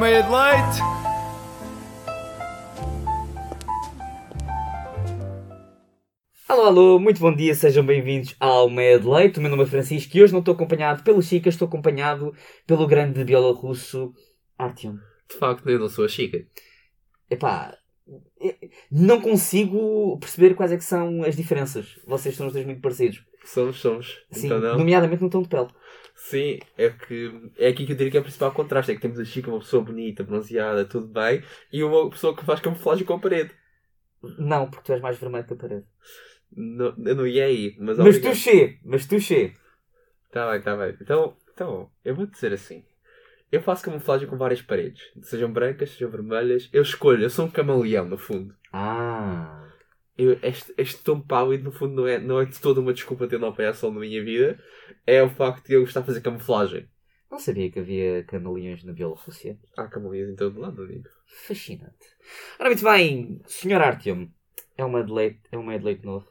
Meia de leite! Alô, alô, muito bom dia, sejam bem-vindos ao Meia de Leite. O meu nome é Francisco e hoje não estou acompanhado pelo Chica, estou acompanhado pelo grande bielorrusso Artyom. De facto, eu não sou a Chica. Epá, não consigo perceber quais é que são as diferenças. Vocês são os dois muito parecidos. Somos, somos. Sim, Então não. nomeadamente no tom de pele. Sim, é que é aqui que eu diria que é o principal contraste. É que temos a Chica, uma pessoa bonita, bronzeada, tudo bem, e uma pessoa que faz camuflagem com a parede. Não, porque tu és mais vermelho que a parede. Não, eu não ia aí, mas Mas obrigado. tu che, mas tu che. Tá bem, tá bem. Então, então, eu vou dizer assim. Eu faço camuflagem com várias paredes. Sejam brancas, sejam vermelhas. Eu escolho, eu sou um camaleão, no fundo. Ah. Eu, este, este tom pálido, no fundo, não é, não é de toda uma desculpa ter não apanhar sol na minha vida. É o facto de eu gostar de fazer camuflagem. Não sabia que havia camaleões na Bielorrússia. Há camaleões em todo lado, amigo. Fascinante. Ora, muito bem, Sr. Artyom, é uma de leite, é uma de leite novo.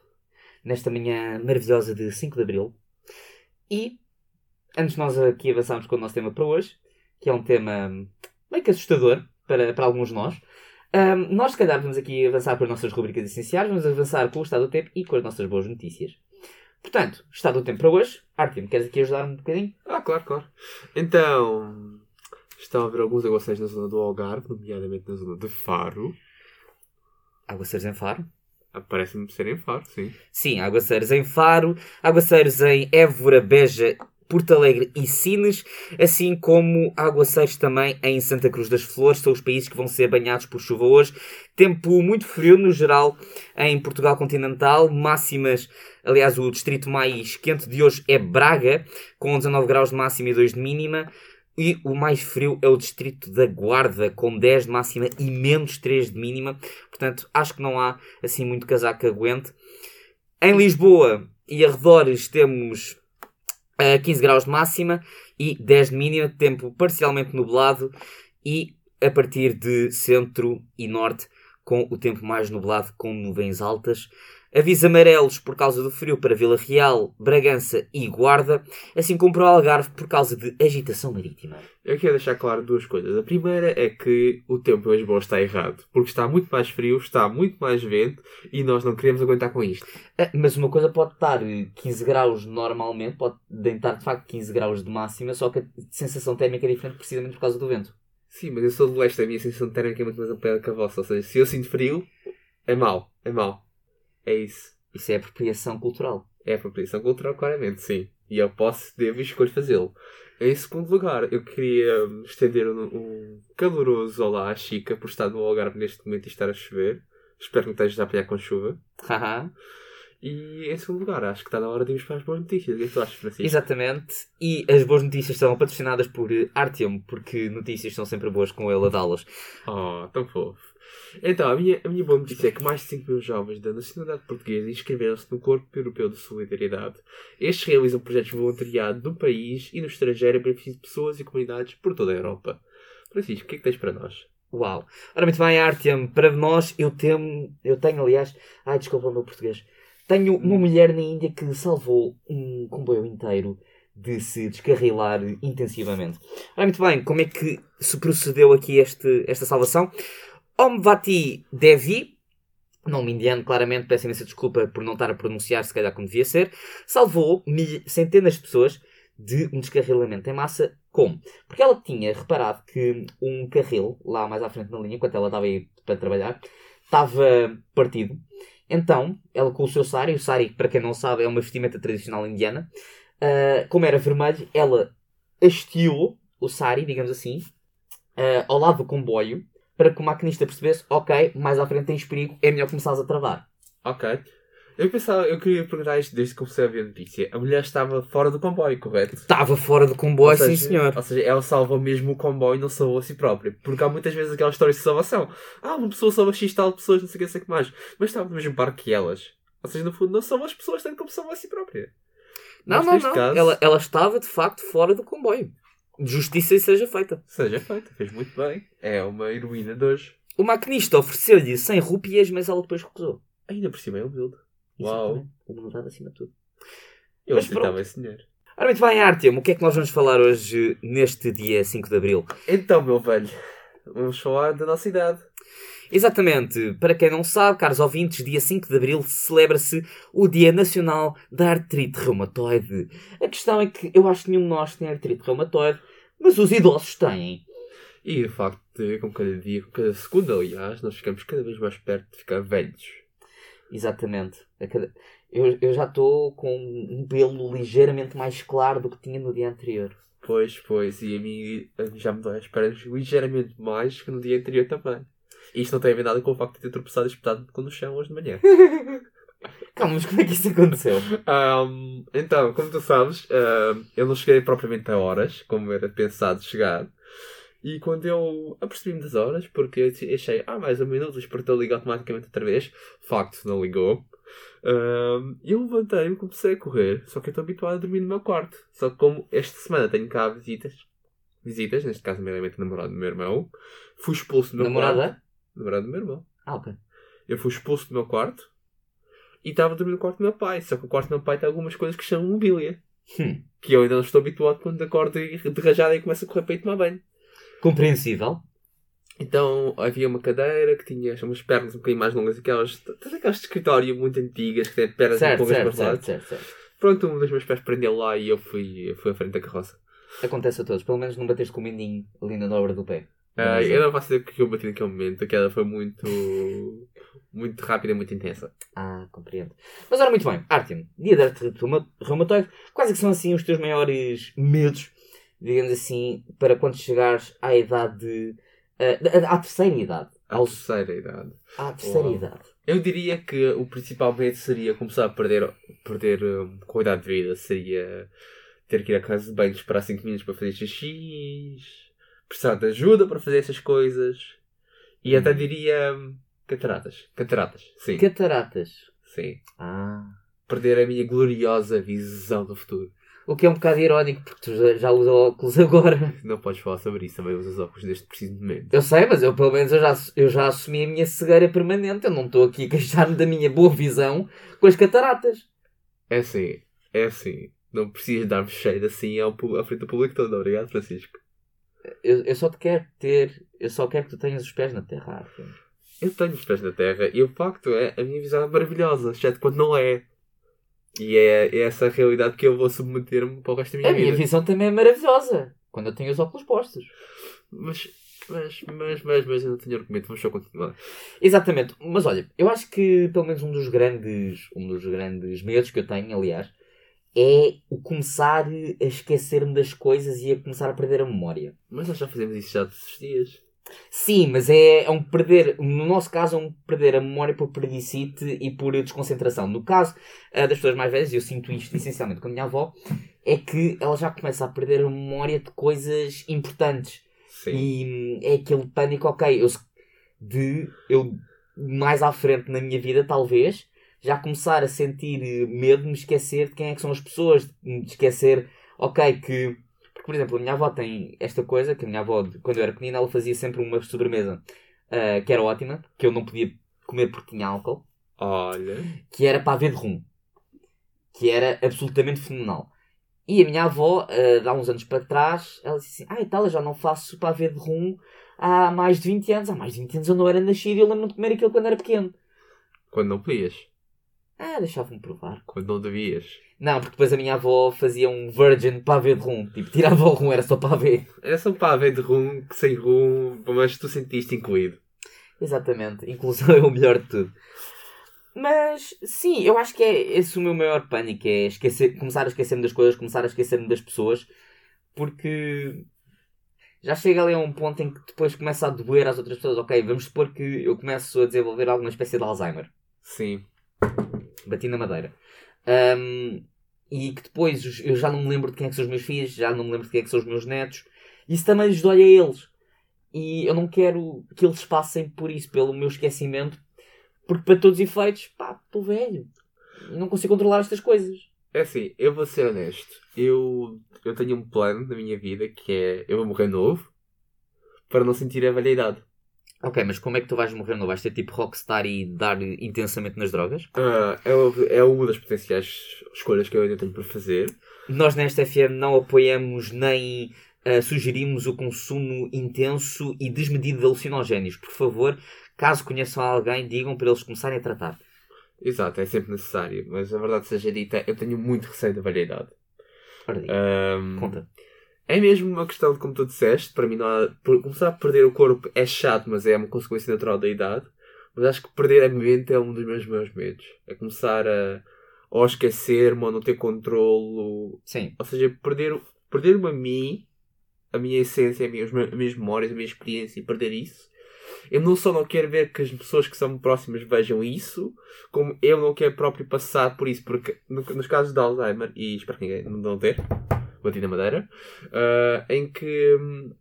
Nesta manhã maravilhosa de 5 de Abril. E, antes de nós aqui avançarmos com o nosso tema para hoje, que é um tema meio que assustador para, para alguns de nós, ahm, nós, se calhar, vamos aqui avançar para as nossas rubricas essenciais, vamos avançar com o estado do tempo e com as nossas boas notícias. Portanto, estado do tempo para hoje. Artyom, queres aqui ajudar um bocadinho? Ah, claro, claro. Então, estão a haver alguns aguaceiros na zona do Algarve, nomeadamente na zona de Faro. Aguaceiros em Faro. Ah, Parece-me ser em Faro, sim. Sim, aguaceiros em Faro, aguaceiros em Évora, Beja, Porto Alegre e Sines, assim como aguaceiros também em Santa Cruz das Flores, são os países que vão ser banhados por chuva hoje. Tempo muito frio no geral em Portugal continental, máximas, aliás, o distrito mais quente de hoje é Braga, com 19 graus de máxima e 2 de mínima. E o mais frio é o distrito da Guarda, com 10 de máxima e menos 3 de mínima. Portanto, acho que não há assim muito casaco aguente. Em Lisboa e arredores temos 15 graus de máxima e 10 de mínima, tempo parcialmente nublado e a partir de centro e norte com o tempo mais nublado com nuvens altas. Avisos amarelos por causa do frio para Vila Real, Bragança e Guarda, assim como para o Algarve por causa de agitação marítima. Eu quero deixar claro duas coisas. A primeira é que o tempo em Lisboa está errado, porque está muito mais frio, está muito mais vento e nós não queremos aguentar com isto. Ah, Mas uma coisa pode estar eh, 15 graus normalmente, pode estar de facto 15 graus de máxima, só que a sensação térmica é diferente precisamente por causa do vento. Sim, mas eu sou do leste, a minha sensação térmica é muito mais ampliada que a vossa. Ou seja, se eu sinto frio, é mau, é mau. É isso. Isso é apropriação cultural. É apropriação cultural, claramente, sim. E eu posso, devo e escolho fazê-lo. Em segundo lugar, eu queria estender um, um caloroso olá à Chica por estar no Algarve neste momento e estar a chover. Espero que não estejas a apanhar com chuva. Haha. E em segundo lugar, acho que está na hora de irmos para as boas notícias. O que é que tu achas, Francisco? Exatamente. E as boas notícias são patrocinadas por Artyom, porque notícias são sempre boas com ele a dá-las. Oh, tão fofo. Então, a minha, a minha boa notícia é que mais de 5 mil jovens da nacionalidade portuguesa inscreveram-se no Corpo Europeu de Solidariedade. Estes realizam projetos de voluntariado no país e no estrangeiro em benefício de pessoas e comunidades por toda a Europa. Francisco, o que é que tens para nós? Uau. Ora, muito bem, Artyom, para nós, eu tenho, eu tenho, aliás, ai, desculpa o meu português, tenho uma mulher na Índia que salvou um comboio inteiro de se descarrilar intensivamente. Ora, muito bem, como é que se procedeu aqui este, esta salvação? Omvati Devi, nome indiano, claramente, peço imensa desculpa por não estar a pronunciar, se calhar como devia ser, salvou centenas de pessoas de um descarrilamento em massa. Como? Porque ela tinha reparado que um carril, lá mais à frente na linha, enquanto ela estava aí para trabalhar, estava partido. Então, ela com o seu sari, o sari, para quem não sabe, é uma vestimenta tradicional indiana, ah, como era vermelho, ela hasteou o sari, digamos assim, ah, ao lado do comboio, para que o maquinista percebesse, ok, mais à frente tens perigo, é melhor começares a travar. Ok. Eu pensava, eu queria perguntar isto desde que comecei a ver a notícia. A mulher estava fora do comboio, correto? Estava fora do comboio, seja, sim senhor. Ou seja, ela salva mesmo o comboio e não salvou a si própria. Porque há muitas vezes aquelas histórias de salvação. Ah, uma pessoa salva X tal de pessoas, não sei o que, sei que mais. Mas estava no mesmo barco que elas. Ou seja, no fundo, não salva as pessoas tanto como salva a si própria. Não, Mas não, não. caso- Ela, ela estava de facto fora do comboio. Justiça seja feita. Seja feita, fez muito bem. É uma heroína de hoje. O maquinista ofereceu-lhe 100 rúpias, mas ela depois recusou. Ainda por cima é humilde. Uau. Humildade acima de tudo. Eu Mas aceitava esse dinheiro. Ora, muito bem, Artyom, o que é que nós vamos falar hoje, neste dia 5 de Abril? Então, meu velho, vamos falar da nossa idade. Exatamente. Para quem não sabe, caros ouvintes, dia 5 de Abril celebra-se o Dia Nacional da Artrite Reumatoide. A questão é que eu acho que nenhum de nós tem artrite reumatoide, mas os idosos têm. E o facto de, com cada dia, com cada segundo, aliás, nós ficamos cada vez mais perto de ficar velhos. Exatamente. Eu, eu já estou com um pelo ligeiramente mais claro do que tinha no dia anterior. Pois, pois, e a mim a mim já me dói as pernas ligeiramente mais que no dia anterior também. Isto não tem a ver nada com o facto de ter tropeçado e espetado no chão hoje de manhã. Calma, mas como é que isso aconteceu? Ahm, então, como tu sabes, ahm, eu não cheguei propriamente a horas, como era pensado chegar. E quando eu apercebi-me das horas, porque eu achei, ah, mais um minuto, despertou liga automaticamente outra vez. Facto, não ligou. E eu levantei-me e comecei a correr. Só que eu estou habituado a dormir no meu quarto. Só que como esta semana tenho cá visitas, visitas, neste caso, meramente o namorado do meu irmão, fui expulso do meu quarto. Namorada? Namorado do meu irmão. Ah, ok. Eu fui expulso do meu quarto e estava a dormir no quarto do meu pai. Só que o quarto do meu pai tem algumas coisas que chamam mobília. Hum. Que eu ainda não estou habituado quando acordo de rajada e começo a correr para ir tomar banho. Compreensível. Então havia uma cadeira que tinha umas pernas um bocadinho mais longas, aquelas, aquelas de escritório muito antigas que têm pernas Certo, para certo, os certo, certo, certo. Pronto, um dos meus pés prendeu lá e eu fui, eu fui à frente da carroça. Acontece a todos. Pelo menos não bateste com o mendinho ali na dobra do pé. Ah, eu não faço ideia do que eu bati naquele momento, a queda foi muito, muito rápida e muito intensa. Ah, compreendo. Mas ora, muito bem. Artyom, dia da reuma- reumatoide. Quais é que são assim os teus maiores medos, digamos assim, para quando chegares à idade... ah, à terceira idade. À Ao- terceira idade. À terceira Uau. idade. Eu diria que o principal medo seria começar a perder, perder hum, qualidade de vida. Seria ter que ir à casa de banho, esperar 5 minutos para fazer xixi, precisar de ajuda para fazer essas coisas. E até Hum. diria hum, cataratas. Cataratas, sim. Cataratas. Sim. Ah... Perder a minha gloriosa visão do futuro. O que é um bocado irónico, porque tu já, já usa óculos agora. Não podes falar sobre isso, também usas óculos neste preciso momento. Eu sei, mas eu pelo menos eu já, eu já assumi a minha cegueira permanente. Eu não estou aqui a queixar-me da minha boa visão com as cataratas. É assim, é assim. Não precisas dar-me cheio assim ao, à frente do público todo. Obrigado, Francisco. Eu, eu só te quero ter. Eu só quero que tu tenhas os pés na terra, Arthur. Eu tenho os pés na terra e o facto é a minha visão é maravilhosa, exceto quando não é. E é, é essa a realidade que eu vou submeter-me para o resto da minha A minha vida. visão também é maravilhosa. Quando eu tenho os óculos postos. Mas, mas, mas, mas, mas eu não tenho argumento, vamos só continuar. Exatamente. Mas olha, eu acho que pelo menos um dos grandes, um dos grandes medos que eu tenho, aliás, é o começar a esquecer-me das coisas e a começar a perder a memória. Mas nós já fazemos isso já todos os dias. Sim, mas é, é um perder, no nosso caso, é um perder a memória por predicite e por desconcentração. No caso ah, das pessoas mais velhas, eu sinto isto essencialmente com a minha avó, é que ela já começa a perder a memória de coisas importantes. Sim. E hum, é aquele pânico, ok, eu, de eu mais à frente na minha vida, talvez, já começar a sentir medo de me esquecer de quem é que são as pessoas, de me esquecer, ok, que. Porque, por exemplo, a minha avó tem esta coisa, que a minha avó, quando eu era pequenina, ela fazia sempre uma sobremesa ah, que era ótima, que eu não podia comer porque tinha álcool, Olha. que era pavê de rum. Que era absolutamente fenomenal. E a minha avó, de há uns anos para trás, ela disse assim: Ah, e tal, eu já não faço pavê de rum há mais de 20 anos. Há mais de 20 anos eu não era nascido e eu lembro-me de comer aquilo quando era pequeno. Quando não podias. Ah, deixava-me provar. Quando não devias. Não, porque depois a minha avó fazia um virgin pavê de rum. Tipo, tirava o rum, era só pavê. Era só um pavê de rum, que sem rum, mas tu sentiste incluído. Exatamente, inclusão é o melhor de tudo. Mas sim, eu acho que é esse o meu maior pânico, é esquecer, começar a esquecer-me das coisas, começar a esquecer-me das pessoas, porque já chega ali a um ponto em que depois começa a doer às outras pessoas. Ok, vamos supor que eu começo a desenvolver alguma espécie de Alzheimer. Sim. Bati na madeira. Ahm, e que depois eu já não me lembro de quem é que são os meus filhos, já não me lembro de quem é que são os meus netos. Isso também lhes dói a eles. E eu não quero que eles passem por isso, pelo meu esquecimento, porque para todos os efeitos, pá, estou velho. Não consigo controlar estas coisas. É assim, eu vou ser honesto. Eu, eu tenho um plano na minha vida que é eu vou morrer novo para não sentir a velha idade. Ok, mas como é que tu vais morrer? Não vais ter tipo rockstar e dar intensamente nas drogas? Ah, é, uma- é uma das potenciais escolhas que eu ainda tenho para fazer. Nós nesta FM não apoiamos nem uh, sugerimos o consumo intenso e desmedido de alucinogénios. Por favor, caso conheçam alguém, digam para eles começarem a tratar. Exato, é sempre necessário. Mas a verdade seja dita, eu tenho muito receio da variedade. Um, Conta. É mesmo uma questão de, como tu disseste, para mim não há, começar a perder o corpo é chato, mas é uma consequência natural da idade. Mas acho que perder a mente é um dos meus maiores medos. É começar a ou esquecer-me ou não ter controlo. Sim. Ou seja, perder, perder-me a mim, a minha essência, as minhas, as minhas memórias, a minha experiência e perder isso. Eu não só não quero ver que as pessoas que são próximas vejam isso, como eu não quero próprio passar por isso, porque no, nos casos de Alzheimer, e espero que ninguém não ter, bati na madeira, uh, em que hum,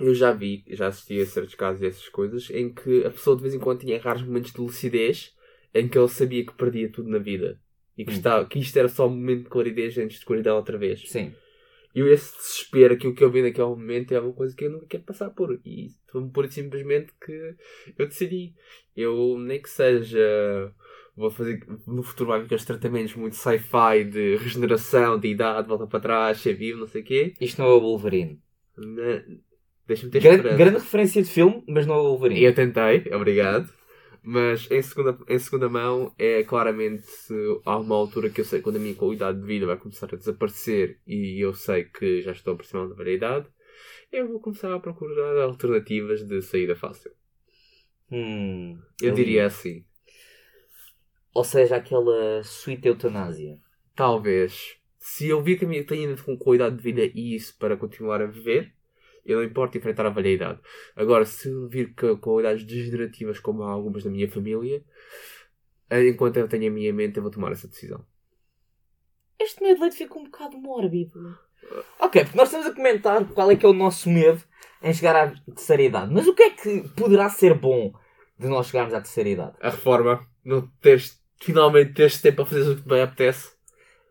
eu já vi, já assisti a certos casos e essas coisas, em que a pessoa de vez em quando tinha raros momentos de lucidez em que ele sabia que perdia tudo na vida. E que, hum. estava, que isto era só um momento de claridez antes de escuridão outra vez. Sim. E esse desespero, aquilo que eu vi naquele momento, é uma coisa que eu nunca quero passar por. E foi por simplesmente que eu decidi. Eu, nem que seja. Vou fazer. No futuro vai aqueles tratamentos muito sci-fi de regeneração, de idade, volta para trás, ser vivo, não sei o quê. Isto não é o Wolverine. Deixa-me ter grande, grande referência de filme, mas não é o Wolverine. Eu tentei, obrigado. Mas em segunda, em segunda mão é claramente há uma altura que eu sei quando a minha qualidade de vida vai começar a desaparecer e eu sei que já estou aproximando da variedade, eu vou começar a procurar alternativas de saída fácil. Hum, eu diria assim. Ou seja, aquela suíte eutanásia. Talvez. Se eu vir que a minha tenho com qualidade de vida e isso para continuar a viver, eu não importo enfrentar a velha idade. Agora, se vir que com idades degenerativas, como há algumas da minha família, eh, enquanto eu tenho a minha mente, eu vou tomar essa decisão. Este medo de leite fica um bocado mórbido. Ok, porque nós estamos a comentar qual é que é o nosso medo em chegar à terceira idade. Mas o que é que poderá ser bom de nós chegarmos à terceira idade? A reforma. Não teres, finalmente teres tempo a fazer o que bem apetece.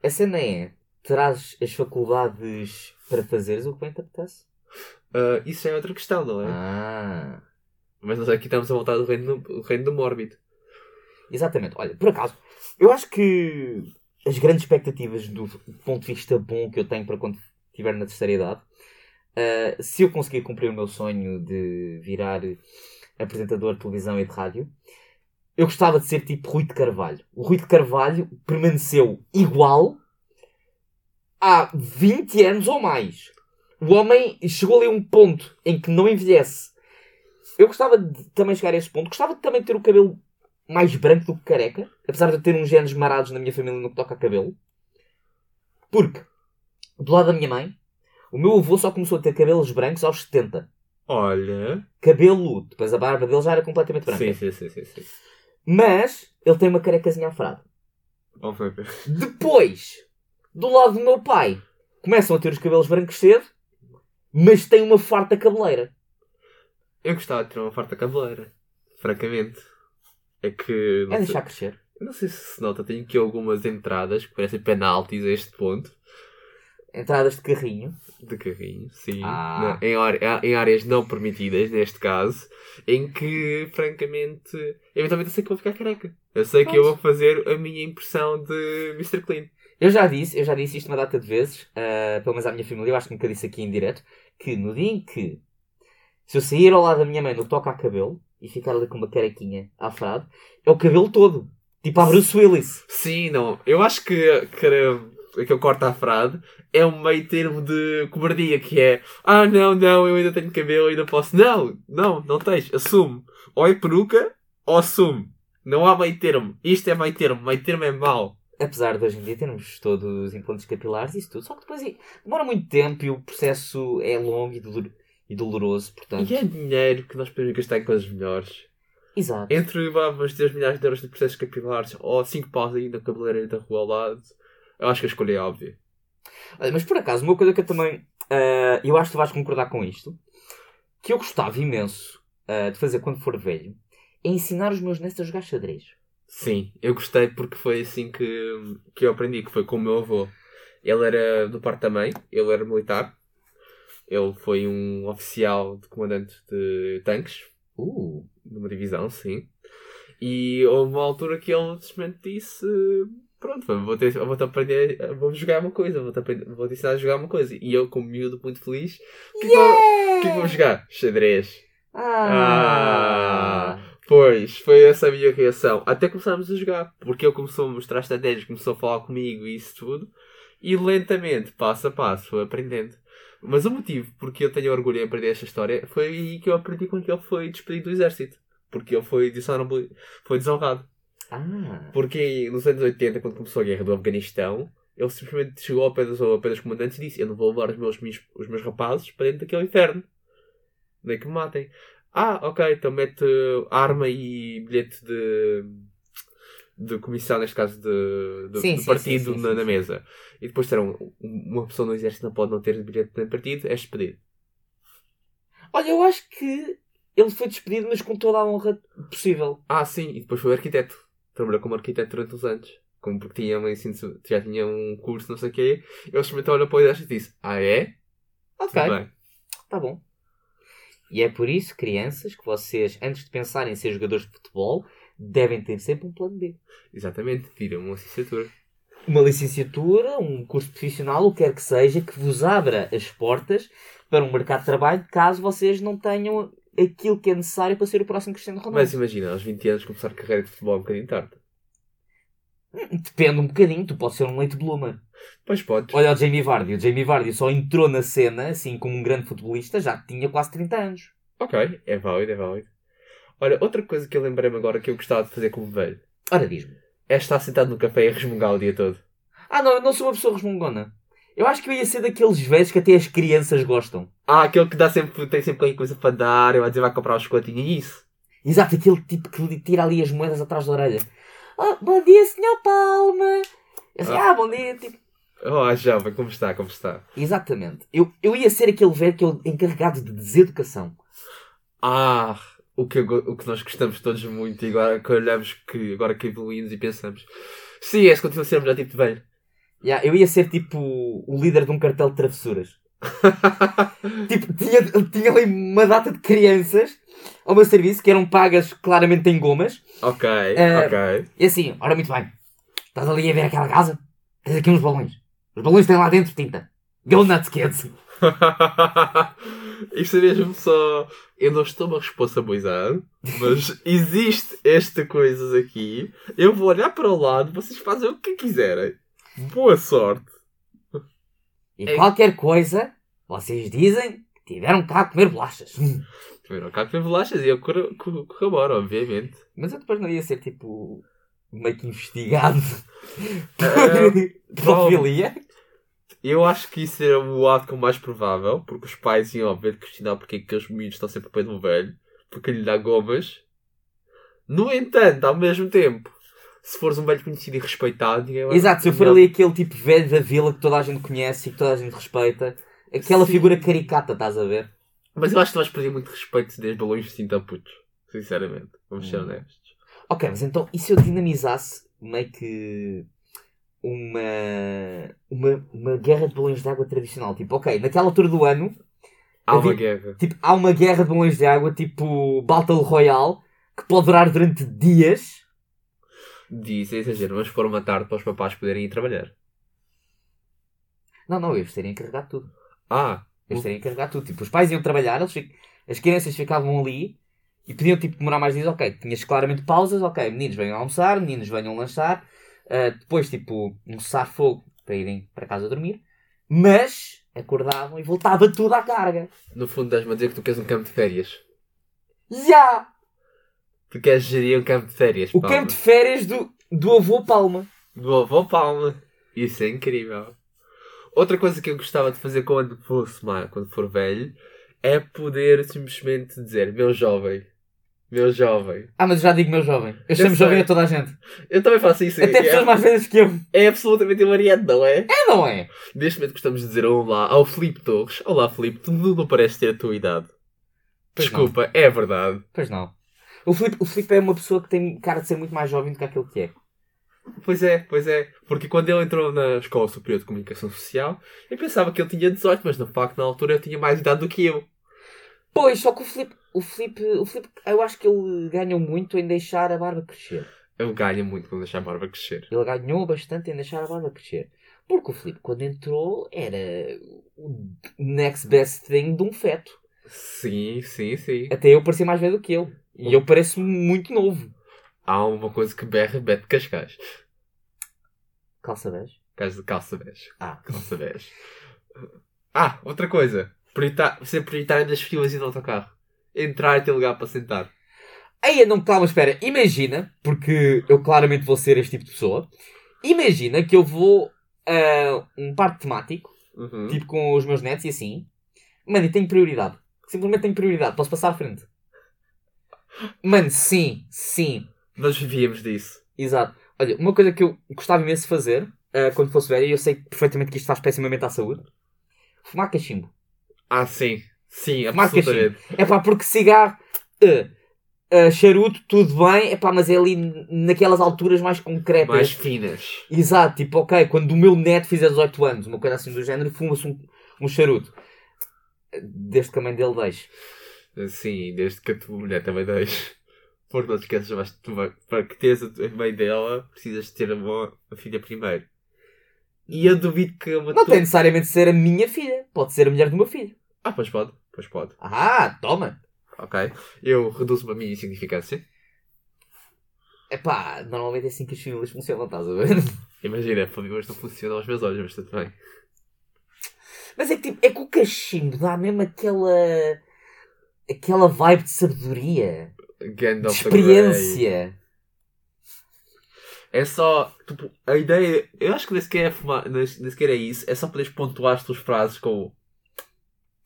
A cena é, terás as faculdades para fazeres o que bem te apetece? Uh, isso é outra questão, não é? Ah. Mas nós aqui estamos a voltar do reino do, do reino do mórbido. Exatamente. Olha, por acaso, eu acho que as grandes expectativas do ponto de vista bom que eu tenho para quando estiver na terceira idade, uh, se eu conseguir cumprir o meu sonho de virar apresentador de televisão e de rádio, eu gostava de ser tipo Rui de Carvalho. O Rui de Carvalho permaneceu igual há 20 anos ou mais o homem chegou ali a um ponto em que não envelhece. Eu gostava de também chegar a esse ponto. Gostava de também ter o cabelo mais branco do que careca. Apesar de eu ter uns genes marados na minha família no que toca a cabelo. Porque, do lado da minha mãe, o meu avô só começou a ter cabelos brancos aos 70. Olha. Cabelo. Depois a barba dele já era completamente branca. Sim, sim, sim, sim. sim. Mas, ele tem uma carecazinha afrada. Oh, Depois, do lado do meu pai, começam a ter os cabelos brancos cedo mas tem uma farta cabeleira. Eu gostava de ter uma farta cabeleira, francamente. É que. É deixar crescer. Eu não sei se se nota, tenho aqui algumas entradas que parecem penaltis a este ponto. Entradas de carrinho. De carrinho, sim. Ah. em, em, áreas não permitidas, neste caso, em que, francamente, eventualmente eu sei que vou ficar careca. Eu sei Pronto. que eu vou fazer a minha impressão de Mr. Clean. Eu já disse, eu já disse isto uma data de vezes, uh, pelo menos à minha família, eu acho que nunca disse aqui em direto, que no dia em que se eu sair ao lado da minha mãe no toca a cabelo e ficar ali com uma carequinha afrado, é o cabelo todo. Tipo a Bruce Willis. Sim, não. Eu acho que, que aquele corte afrado é um meio termo de cobardia que é ah não, não, eu ainda tenho cabelo, ainda posso. Não, não, não tens. Assume. Ou é peruca ou assume. Não há meio termo. Isto é meio termo. Meio termo é mau apesar de hoje em dia termos todos os implantes capilares e isso tudo, só que depois demora muito tempo e o processo é longo e, doloroso, portanto... E é dinheiro que nós podemos gastar em coisas melhores. Exato. Entre vamos ter milhares de euros de processos capilares ou 5 paus aí na cabeleireira da rua ao lado, eu acho que a escolha é óbvia. Olha, mas por acaso, uma coisa que eu também, uh, eu acho que tu vais concordar com isto, que eu gostava imenso uh, de fazer quando for velho, é ensinar os meus netos a jogar xadrez. Sim, eu gostei porque foi assim que, que eu aprendi, que foi com o meu avô. Ele era do parte da mãe, ele era militar. Ele foi um oficial de comandante de tanques. Uh. Numa divisão, sim. E houve uma altura que ele simplesmente disse: Pronto, vou ter, vou-te aprender, vou jogar uma coisa, vou-te aprender- vou-te ensinar a jogar uma coisa. E eu, como miúdo muito feliz, o que, é que vou- o que que vou jogar? Xadrez. Ah! Pois, foi essa a minha reação. Até começámos a jogar, porque ele começou a mostrar estratégias, começou a falar comigo e isso tudo. E lentamente, passo a passo, foi aprendendo. Mas o motivo porque eu tenho orgulho em aprender esta história foi aí que eu aprendi quando ele foi despedido do exército. Porque ele foi, dishonorable, foi desonrado. Ah! Porque nos anos 80, quando começou a guerra do Afeganistão, ele simplesmente chegou ao pé dos, ao pé dos comandantes e disse: Eu não vou levar os meus, os meus rapazes para dentro daquele inferno. Nem que me matem. Ah, ok, então mete arma e bilhete de, de comissão, neste caso de, de- Sim, de sim, partido sim, na, na mesa. E depois terão uma pessoa no exército não pode não ter bilhete de partido, é despedido. Olha, eu acho que ele foi despedido, mas com toda a honra possível. Ah, sim, e depois foi arquiteto. Trabalhou como arquiteto durante uns anos. Como porque tinha um ensino, já tinha um curso, não sei o quê. Ele simplesmente olhou para o e disse: Ah, é? Ok, Tudo bem. tá bom. E é por isso, crianças, que vocês, antes de pensarem em ser jogadores de futebol, devem ter sempre um plano B. Exatamente, tira uma licenciatura. Uma licenciatura, um curso profissional, o que quer que seja, que vos abra as portas para um mercado de trabalho, caso vocês não tenham aquilo que é necessário para ser o próximo Cristiano Ronaldo. Mas imagina, aos 20 anos começar a carreira de futebol é um bocadinho tarde. Depende um bocadinho, tu podes ser um leite bloomer. Pois podes. Olha o Jamie Vardy. O Jamie Vardy só entrou na cena, assim como um grande futebolista, já tinha quase 30 anos. Ok, é válido, é válido. Olha, outra coisa que eu lembrei-me agora que eu gostava de fazer como velho Ora, diz-me. é estar sentado no café e resmungar o dia todo. Ah, não, eu não sou uma pessoa resmungona. Eu acho que eu ia ser daqueles velhos que até as crianças gostam. Ah, aquele que dá sempre, tem sempre qualquer coisa para dar, eu a dizer vai comprar um chocolatinho e isso. Exato, aquele tipo que lhe tira ali as moedas atrás da orelha. Ah, bom dia, senhor Palma. Eu assim, ah, bom dia. Tipo, Oh, jovem, como está, como está? exatamente. Eu, eu ia ser aquele velho que é o encarregado de deseducação. Ah, o que, o que nós gostamos todos muito e agora que olhamos que agora que evoluímos e pensamos sim, esse continua a ser o melhor tipo de velho. Yeah, eu ia ser tipo o líder de um cartel de travessuras. Tipo, tinha, tinha ali uma data de crianças ao meu serviço que eram pagas claramente em gomas. ok, Eh, ok. E assim, ora muito bem. Estás ali a ver aquela casa? Tens aqui uns balões. Os balões têm lá dentro tinta. Go nuts, kids. Isto é mesmo só. Eu não estou-me a responsabilizar, mas existe esta coisas aqui. Eu vou olhar para o lado, vocês fazem o que quiserem. Boa sorte. E É. qualquer coisa, vocês dizem que tiveram cá a comer bolachas. Primeiro, cá que tem bolachas e eu corro- corro- corroboro, obviamente. Mas eu depois não ia ser tipo meio que investigado por pedofilia. Eu acho que isso era o outcome mais provável, porque os pais iam, obviamente, questionar porque é que aqueles miúdos estão sempre a pé de um velho, porque lhe dá gomas. No entanto, ao mesmo tempo, se fores um velho conhecido e respeitado, ninguém vai- Exato, se eu for ali aquele tipo velho da vila que toda a gente conhece e que toda a gente respeita, aquela Sim. figura caricata, estás a ver? Mas eu acho que tu vais perder muito respeito se des balões de cinta putos. Sinceramente, vamos ser Hum. honestos. Ok, mas então, e se eu dinamizasse meio que uma, uma, uma guerra de balões de água tradicional? Tipo, ok, naquela altura do ano, Há uma vi- guerra. tipo, há uma guerra de balões de água, tipo Battle Royale, que pode durar durante dias. Diz, é exagero, mas for uma tarde para os papás poderem ir trabalhar. Não, não, eles terem encarregado tudo. Ah, Eles terem encarregado tudo. Tipo, os pais iam trabalhar, eles as crianças ficavam ali e podiam tipo, demorar mais dias. Ok, tinhas claramente pausas. Ok, meninos venham almoçar, meninos venham lanchar. ah, depois, tipo, um cessar-fogo para irem para casa dormir. Mas acordavam e voltava tudo à carga. no fundo estás-me a dizer que tu queres um campo de férias. Já! Tu queres gerir um campo de férias, O Palma. campo de férias do, do avô Palma. Do avô Palma. Isso é incrível. Outra coisa que eu gostava de fazer quando fosse ma- quando for velho é poder simplesmente dizer meu jovem. Meu jovem. Ah, mas eu já digo meu jovem. Eu Eu chamo sei. jovem a toda a gente. Eu também faço isso. Até é, pessoas mais velhas que eu. é absolutamente hilariante, não é? É, não é? Neste momento gostamos de dizer olá ao Filipe Torres. Olá Filipe, tu não pareces ter a tua idade. Pois Desculpa, é verdade. Pois não. O Filipe, o Filipe é uma pessoa que tem cara de ser muito mais jovem do que aquilo que é. Pois é, pois é. Porque quando ele entrou na Escola Superior de Comunicação Social, eu pensava que ele tinha 18, mas no facto na altura ele tinha mais idade do que eu. Pois, só que o Filipe, o Filipe, o Filipe, eu acho que ele ganhou muito em deixar a barba crescer. Ele ganha muito quando deixa a barba crescer. Ele ganhou bastante em deixar a barba crescer. Porque o Filipe, quando entrou, era o next best thing de um feto. Sim, sim, sim. Até eu parecia mais velho do que ele. E eu pareço muito novo. Há uma coisa que berra Beto Cascais. Calça bege? Caso de calça bege. Ah. Calça bege. Ah, outra coisa. Priorita ser prioritário das filas e no autocarro. Entrar e ter lugar para sentar. Aí não, calma, espera. Imagina, porque eu claramente vou ser este tipo de pessoa. Imagina que eu vou a um parque temático, Uhum. tipo com os meus netos e assim. Mano, e tenho prioridade. Simplesmente tenho prioridade. Posso passar à frente. Mano, sim, sim. Nós vivíamos disso. Exato. Olha, uma coisa que eu gostava imenso de fazer ah, quando fosse velho, e eu sei perfeitamente que isto faz pessimamente à saúde: fumar cachimbo. Ah, sim. Sim, Fumar absolutamente. É pá, porque cigarro, ah, ah, charuto, tudo bem, é pá, mas é ali naquelas alturas mais concretas. Mais finas. Exato, tipo, ok, quando o meu neto fizer 18 anos, uma coisa assim do género, fuma-se um, um charuto. Desde que a mãe dele deixe. Sim, desde que a tua mulher também deixe. Porque não te esqueças, mas tu para que teres a mãe dela, precisas de ter a, a filha primeiro. E eu duvido que uma Não tua- tem necessariamente de ser a minha filha, pode ser a mulher do meu filho. Ah, pois pode, pois pode. Ah, toma! Ok. Eu reduzo-me a minha insignificância. É pá, normalmente é assim que as famílias funcionam, estás a ver? Imagina, famílias não funcionam aos meus olhos, mas tudo bem. Mas é que tipo, é que o cachimbo dá mesmo aquela. Aquela vibe de sabedoria, de Gandalf Grey. experiência. É só, tipo, a ideia, eu acho que nem sequer é, fumar, nem, sequer é isso, é só poderes pontuar as tuas frases com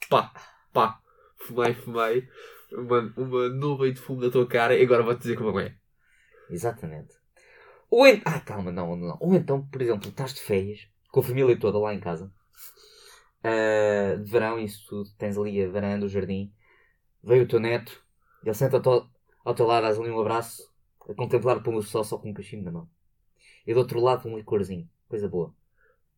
pá, pá, fumei, fumei, uma, uma nuvem de fumo na tua cara e agora vou-te dizer como é. Exatamente. Ou en... Ah, calma, não, não. Ou então, por exemplo, estás de férias, com a família toda lá em casa, ah, de verão, isso tudo, tens ali a varanda, o jardim, veio o teu neto, ele senta ao teu, ao teu lado, dás ali um abraço, a contemplar o pôr do sol só com um cachimbo na mão. E do outro lado, um licorzinho, coisa boa.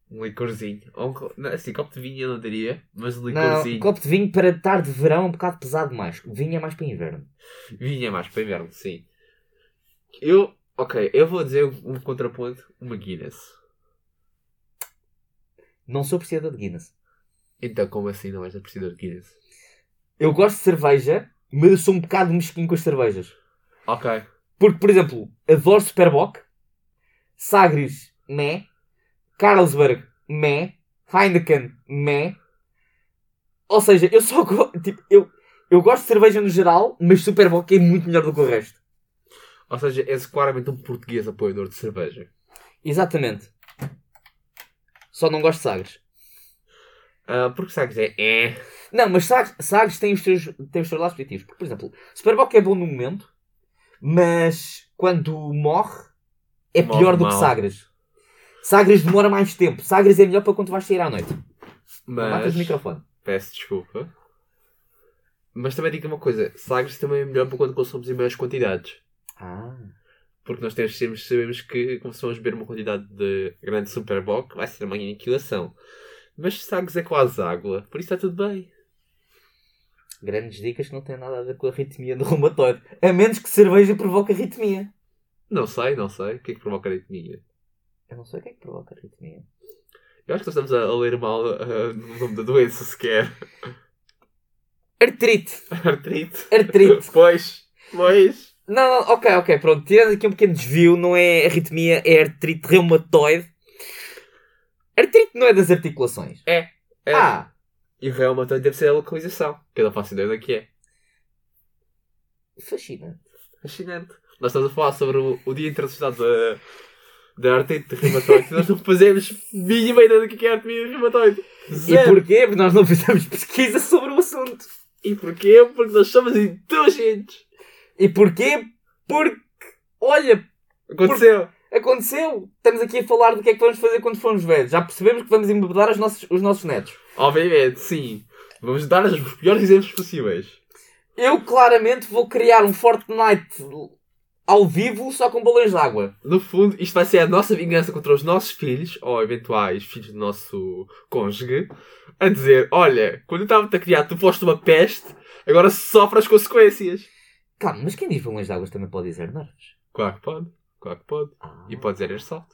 Um licorzinho. Ou um, co- não, assim, copo de vinho eu não diria, mas um Não, licorzinho. um copo de vinho para estar de verão é um bocado pesado demais. Vinho é mais para inverno. Vinho é mais para inverno, sim. Eu, ok, eu vou dizer um, um contraponto, uma Guinness. Não sou apreciador de Guinness. Então, como assim não és apreciador de Guinness? Eu gosto de cerveja, mas eu sou um bocado mesquinho com as cervejas. Ok. Porque, por exemplo, adoro Superbock, Sagres, meh, Carlsberg, meh, Heineken, meh. Ou seja, eu só tipo, eu, eu gosto de cerveja no geral, mas Superbock é muito melhor do que o resto. Ou seja, és claramente um português apoiador de cerveja. Exatamente. Só não gosto de Sagres. Ah, porque sabes, é. é. Não, mas Sagres, Sagres tem, os seus, tem os seus lados positivos. Porque, por exemplo, Superbock é bom no momento, mas quando morre é Morre pior do que. Sagres. Sagres demora mais tempo. Sagres é melhor para quando vais sair à noite. Matas Mas. o microfone. Peço desculpa. Mas também digo uma coisa: Sagres também é melhor para quando consumimos em maiores quantidades. Ah. Porque nós temos, sabemos que começamos a beber uma quantidade de grande Superboc, vai ser uma aniquilação. Mas Sagres é quase água, por isso está tudo bem. Grandes dicas que não têm nada a ver com a arritmia do reumatoide. A menos que cerveja provoque arritmia. Não sei, não sei. O que é que provoca aritmia? Eu não sei o que é que provoca arritmia. Eu acho que nós estamos a, ler mal ah, no nome da doença sequer. Artrite. Artrite. Artrite. Pois, pois. Não, não, ok, ok, pronto. Tirando aqui um pequeno desvio, não é arritmia, é artrite reumatoide. Artrite não é das articulações. É. Ah, E o reumatoide deve ser a localização, que eu não faço ideia é que é. fascinante. Fascinante. Nós estamos a falar sobre o, o Dia Internacional da, da Artrite Reumatoide nós não fazemos mínima ideia do que é artrite reumatoide. E porquê? Porque nós não fizemos pesquisa sobre o assunto. E porquê? Porque nós somos inteligentes. E porquê? Porque, olha, Aconteceu. Aconteceu. Estamos aqui a falar do que é que vamos fazer quando formos velhos. Já percebemos que vamos embebedar os nossos, os nossos netos. Obviamente, sim. Vamos dar os piores exemplos possíveis. Eu claramente vou criar um Fortnite ao vivo só com balões de água. No fundo, isto vai ser a nossa vingança contra os nossos filhos, ou eventuais filhos do nosso cônjuge, a dizer: Olha, quando eu estava-te a criar, tu foste uma peste, agora sofre as consequências. Calma, mas quem diz balões de água também pode dizer nervos. Claro que pode. Claro que pode. Ah. E pode dizer Airsoft.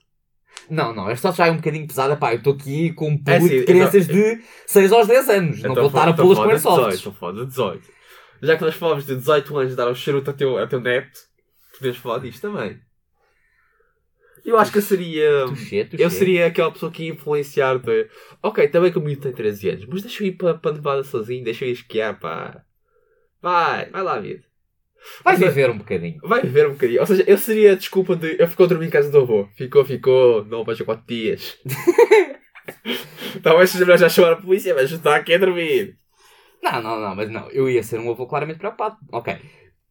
Não, não, esta já é um bocadinho pesada. Pá, eu estou aqui com um É público assim, de crianças de 6 aos 10 anos. não vou estar a pô-las com Então airsofts. Estou de 18. Já que nós falamos de 18 anos de dar um charuto ao teu, ao teu neto, podemos falar disto também. Eu acho que eu seria. Tuxê, tuxê. Eu seria aquela pessoa que ia influenciar de. Ok, também que o miúdo tem 13 anos, mas deixa eu ir para pa Nevada sozinho, deixa eu ir esquiar, pá. Vai, vai lá, miúdo. Vai viver um bocadinho. Vai viver um bocadinho. Ou seja, eu seria a desculpa de. Eu ficou a dormir em casa do avô. Ficou, ficou. Não vejo 4 dias. Talvez seja melhor já chamar a polícia, mas está aqui a dormir. Não, não, não, mas não. Eu ia ser um avô claramente preocupado. Ok.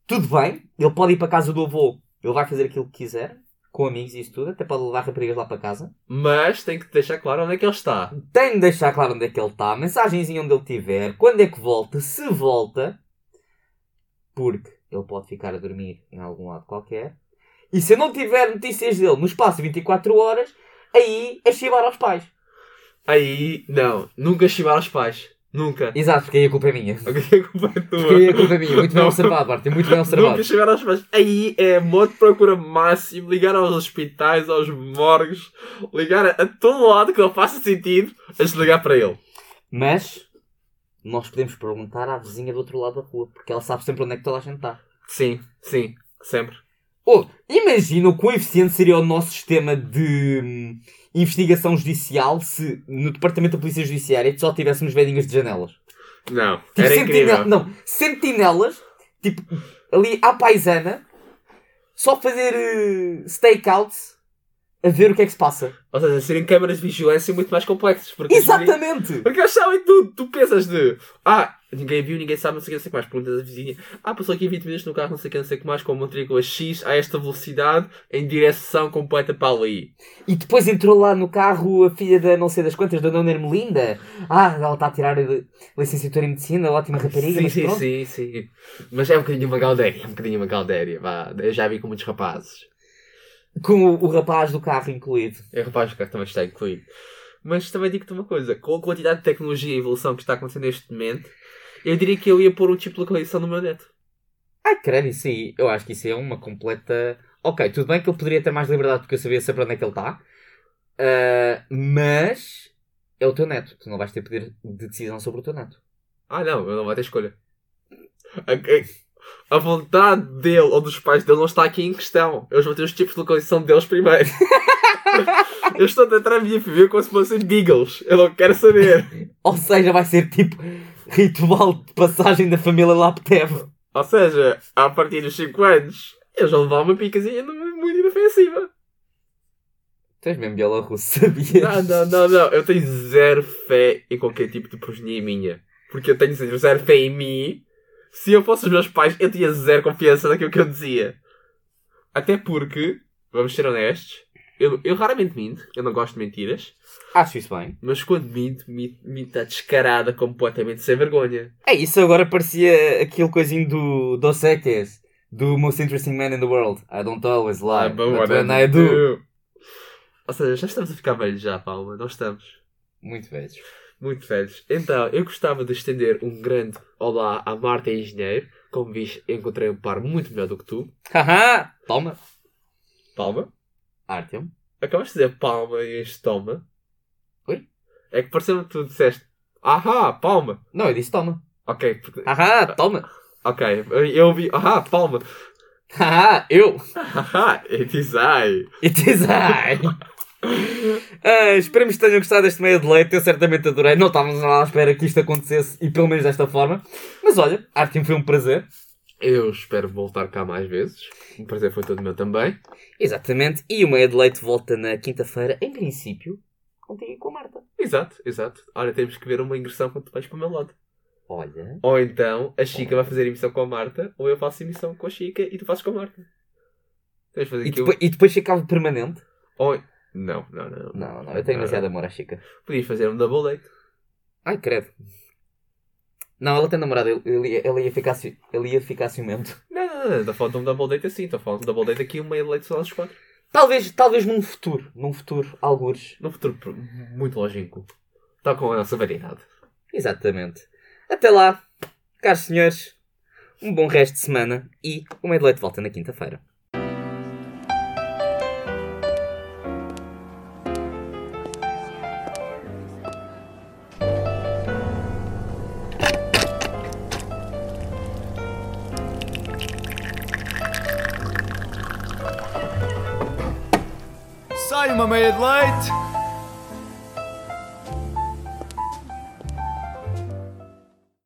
Tudo bem, ele pode ir para a casa do avô, ele vai fazer aquilo que quiser, com amigos e isso tudo, até pode levar raparigas lá para casa. Mas tem que deixar claro onde é que ele está. Tem de deixar claro onde é que ele está, mensagenzinha onde ele estiver, quando é que volta, se volta, porque ele pode ficar a dormir em algum lado qualquer. E se eu não tiver notícias dele no espaço de 24 horas, aí é chivar aos pais. Aí, não. Nunca chivar aos pais. Nunca. Exato, porque aí a culpa é minha. Ok, a culpa é tua. Porque aí a culpa é minha. Muito bem observado, Martin. Muito bem observado. Nunca chegar aos pais. Aí é modo de procura máximo, ligar aos hospitais, aos morgues, ligar a, a todo lado que não faça sentido, antes de ligar para ele. Mas nós podemos perguntar à vizinha do outro lado da rua, porque ela sabe sempre onde é que toda a gente está. Sim, sim, sempre. Oh, imagina o quão eficiente seria o nosso sistema de hum, investigação judicial se no Departamento da Polícia Judiciária só tivéssemos vedinhas de janelas. Não, Tipo, era incrível. Não, sentinelas, tipo, ali à paisana, só fazer uh, stakeouts a ver o que é que se passa. Ou seja, serem câmaras de vigilância muito mais complexas. Porque Exatamente! Porque eles sabem tudo. Tu pensas de. Ah, ninguém viu, ninguém sabe, não sei o que, não sei o que mais. Perguntas à vizinha. Ah, passou aqui 20 minutos no carro, não sei o que, não sei o que mais, com uma matrícula X a esta velocidade, em direção completa para ali. E depois entrou lá no carro a filha da não sei das quantas, da Dona Ermelinda. Ah, ela está a tirar licenciatura em medicina, ótima rapariga, sim, sim, pronto. sim, sim. Mas é um bocadinho uma galdéria, é um bocadinho uma galdéria. Vá. Eu já vi com muitos rapazes. Com o, o rapaz do carro incluído. É rapaz que também está incluído. Mas também digo-te uma coisa: com a quantidade de tecnologia e evolução que está acontecendo neste momento, eu diria que eu ia pôr um tipo de localização no meu neto. Ai, credo, isso aí. Eu acho que isso é uma completa. Ok, tudo bem que ele poderia ter mais liberdade porque eu sabia sempre onde é que ele está. Ah, mas é o teu neto. Tu não vais ter poder de decisão sobre o teu neto. Ah, não, ele não vai ter escolha. A, vontade dele ou dos pais dele não está aqui em questão. Eles vão ter os tipos de localização deles primeiro. Eu estou a tentar a minha viver como se fossem Beagles. Eu não quero saber. Ou seja, vai ser tipo ritual de passagem da família Laptev. Ou seja, a partir dos 5 anos, eles vão levar uma picazinha muito inofensiva. Tu és mesmo bielorrusso, sabias? Não, não, não, não. Eu tenho zero fé em qualquer tipo de progenia minha. Porque eu tenho zero fé em mim. Se eu fosse os meus pais, eu tinha zero confiança naquilo que eu dizia. Até porque, vamos ser honestos, eu, eu raramente minto. Eu não gosto de mentiras. Acho isso bem. Mas quando minto, minto, minto a descarada, completamente sem vergonha. É isso, agora parecia aquele coisinho do Dos Equis. Do Most Interesting Man in the World. I don't always lie. Ah, but when I do. Ou seja, já estamos a ficar velhos já, Palma. Nós estamos. Muito velhos. Muito velhos. Então, eu gostava de estender um grande olá à Marta Engenheiro. Como viste, encontrei um par muito melhor do que tu. Haha! Toma. Palma. Artyom. Acabaste de dizer palma e este toma. Oi? É que pareceu-me que tu disseste ahá, palma. Não, eu disse toma. Ok, porque- Haha! Toma. ok. Eu ouvi ahá, palma. Haha! Eu! Haha, it is I. It is I! Ah, esperemos que tenham gostado deste meio de leite. Eu certamente adorei. Não estávamos nada à espera que isto acontecesse e pelo menos desta forma. Mas olha, Artyom foi um prazer. Eu espero voltar cá mais vezes. O prazer foi todo meu também. Exatamente. E o meio de leite volta na quinta-feira, em princípio, contigo e com a Marta. Exato, exato. Olha, temos que ver uma ingressão quando tu vais para o meu lado. Olha. Ou então a Chica vai fazer emissão com a Marta, ou eu faço emissão com a Chica e tu fazes com a Marta. Tens fazer E depois, e depois ficava permanente? Ou... Não, não, não. Não, não. Eu tenho demasiado amor à Chica. Podias fazer um double date. Ai, credo. Não, ela tem namorado. Ele, ele, ia- ele, ia ficar, ele ia ficar ciumento. Não, não, não. Estou falar de um double date assim. Estou falar de um double date aqui, um meio leite só aos quatro. Talvez, talvez num futuro. Num futuro, algures. Num futuro muito longínquo. Está com a nossa variedade. Exatamente. Até lá, caros senhores, um bom resto de semana e o meio de leite volta na quinta-feira.